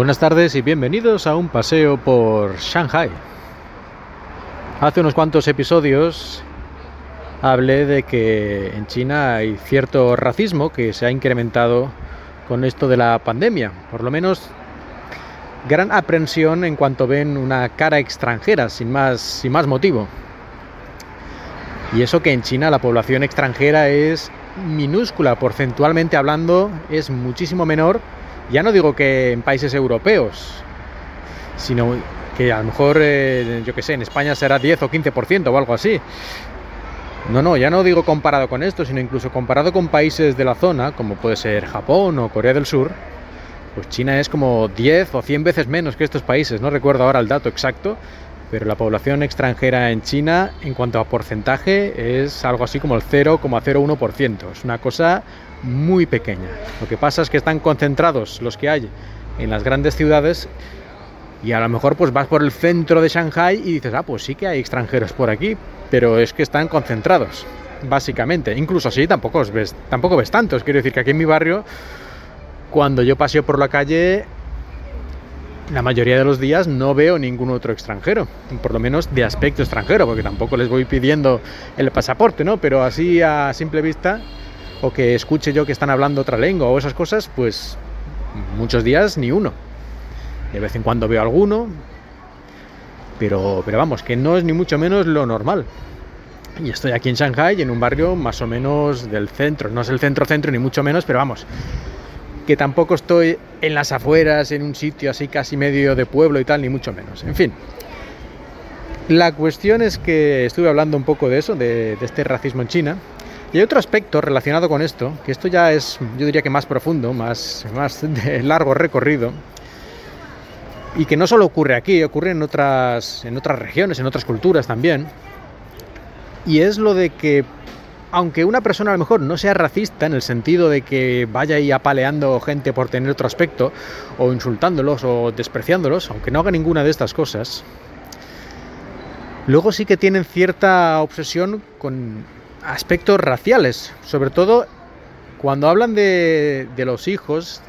Buenas tardes y bienvenidos a un paseo por Shanghai. Hace unos cuantos episodios hablé de que en China hay cierto racismo que se ha incrementado con esto de la pandemia. Por lo menos gran aprensión en cuanto ven una cara extranjera, sin más, sin más motivo. Y eso que en China la población extranjera es minúscula, porcentualmente hablando, es muchísimo menor ya no digo que en países europeos, sino que a lo mejor, eh, yo que sé, en España será 10 o 15% o algo así. No, no, ya no digo comparado con esto, sino incluso comparado con países de la zona, como puede ser Japón o Corea del Sur, pues China es como 10 o 100 veces menos que estos países, no recuerdo ahora el dato exacto, pero la población extranjera en China, en cuanto a porcentaje, es algo así como el 0,01%. Es una cosa muy pequeña. Lo que pasa es que están concentrados los que hay en las grandes ciudades y a lo mejor pues vas por el centro de Shanghai y dices, ah, pues sí que hay extranjeros por aquí, pero es que están concentrados, básicamente. Incluso así tampoco ves, tampoco ves tantos. Quiero decir que aquí en mi barrio, cuando yo paseo por la calle, la mayoría de los días no veo ningún otro extranjero, por lo menos de aspecto extranjero, porque tampoco les voy pidiendo el pasaporte, ¿no? Pero así a simple vista, o que escuche yo que están hablando otra lengua o esas cosas, pues muchos días ni uno. De vez en cuando veo alguno, pero, pero vamos, que no es ni mucho menos lo normal. Y estoy aquí en Shanghai, en un barrio más o menos del centro, no es el centro-centro ni mucho menos, pero vamos, que tampoco estoy en las afueras, en un sitio así casi medio de pueblo y tal, ni mucho menos. En fin, la cuestión es que estuve hablando un poco de eso, de, este racismo en China. Y hay otro aspecto relacionado con esto, que esto ya es, yo diría que más profundo, más, más de largo recorrido, y que no solo ocurre aquí, ocurre en otras, en otras regiones, en otras culturas también. Y es lo de que aunque una persona a lo mejor no sea racista en el sentido de que vaya ahí apaleando gente por tener otro aspecto, o insultándolos o despreciándolos, aunque no haga ninguna de estas cosas, luego sí que tienen cierta obsesión con aspectos raciales, sobre todo cuando hablan de, los hijos,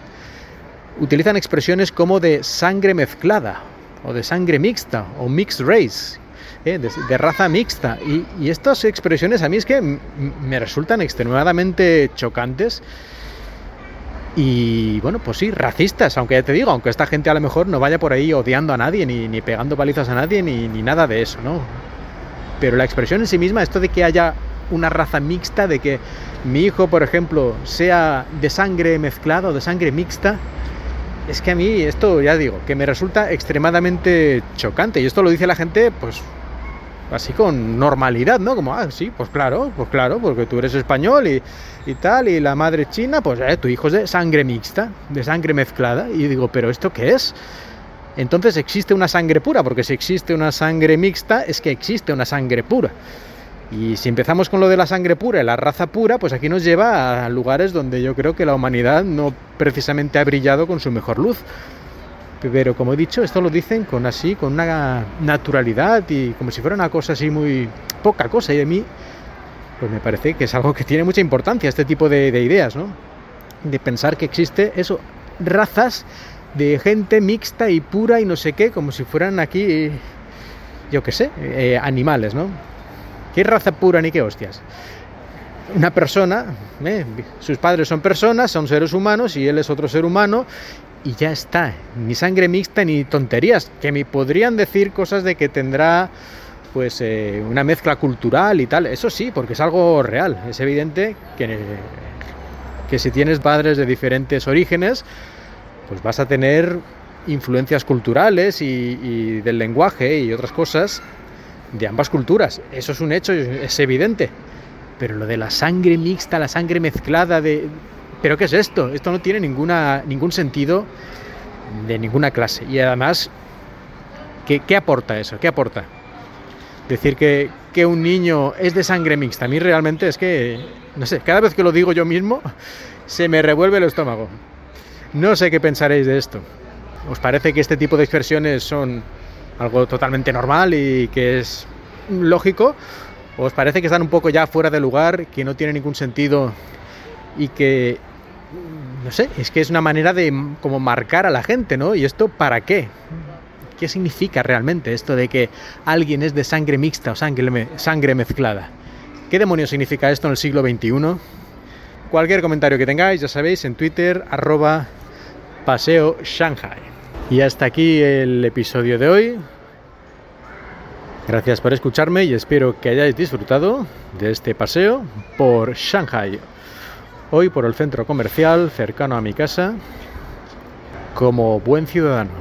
utilizan expresiones como de sangre mezclada, o de sangre mixta, o mixed race, ¿eh? de, raza mixta. Y, estas expresiones a mí es que me resultan extremadamente chocantes. Y bueno, pues sí, racistas, aunque ya te digo, aunque esta gente a lo mejor no vaya por ahí odiando a nadie, ni, ni pegando palizas a nadie, ni, ni nada de eso, ¿no? Pero la expresión en sí misma, esto de que haya una raza mixta, de que mi hijo, por ejemplo, sea de sangre mezclada o de sangre mixta, es que a mí esto, ya digo, que me resulta extremadamente chocante. Y esto lo dice la gente, pues así con normalidad, ¿no? Como, ah, sí, pues claro, pues claro, porque tú eres español y, y tal, y la madre china, pues eh, tu hijo es de sangre mixta, de sangre mezclada. Y digo, ¿pero esto qué es? Entonces existe una sangre pura, porque si existe una sangre mixta, es que existe una sangre pura. Y si empezamos con lo de la sangre pura y la raza pura, pues aquí nos lleva a lugares donde yo creo que la humanidad no precisamente ha brillado con su mejor luz. Pero como he dicho, esto lo dicen con así, con una naturalidad y como si fuera una cosa así muy poca cosa. Y de mí, pues me parece que es algo que tiene mucha importancia, este tipo de, ideas, ¿no? De pensar que existe eso, razas de gente mixta y pura y no sé qué, como si fueran aquí, yo qué sé, eh, animales, ¿no? ¿Qué raza pura ni qué hostias? Una persona, ¿eh? sus padres son personas, son seres humanos y él es otro ser humano y ya está. Ni sangre mixta ni tonterías. Que me podrían decir cosas de que tendrá pues eh, una mezcla cultural y tal. Eso sí, porque es algo real. Es evidente que, que si tienes padres de diferentes orígenes, pues vas a tener influencias culturales y, y del lenguaje y otras cosas de ambas culturas. Eso es un hecho, es evidente. Pero lo de la sangre mixta, la sangre mezclada de, ¿Pero qué es esto? Esto no tiene ninguna, ningún sentido de ninguna clase. Y además, ¿qué, aporta eso? ¿Qué aporta? Decir que, que, un niño es de sangre mixta. A mí realmente es que, no sé, cada vez que lo digo yo mismo, se me revuelve el estómago. No sé qué pensaréis de esto. ¿Os parece que este tipo de expresiones son algo totalmente normal y que es lógico? ¿O os parece que están un poco ya fuera de lugar, que no tiene ningún sentido y que no sé, es que es una manera de como marcar a la gente, ¿no? ¿Y esto para qué? ¿Qué significa realmente esto de que alguien es de sangre mixta o sangre, sangre mezclada? ¿Qué demonios significa esto en el siglo XXI? Cualquier comentario que tengáis, ya sabéis, en Twitter, arroba paseo Shanghai. Y hasta aquí el episodio de hoy. Gracias por escucharme y espero que hayáis disfrutado de este paseo por Shanghai. Hoy por el centro comercial cercano a mi casa como buen ciudadano.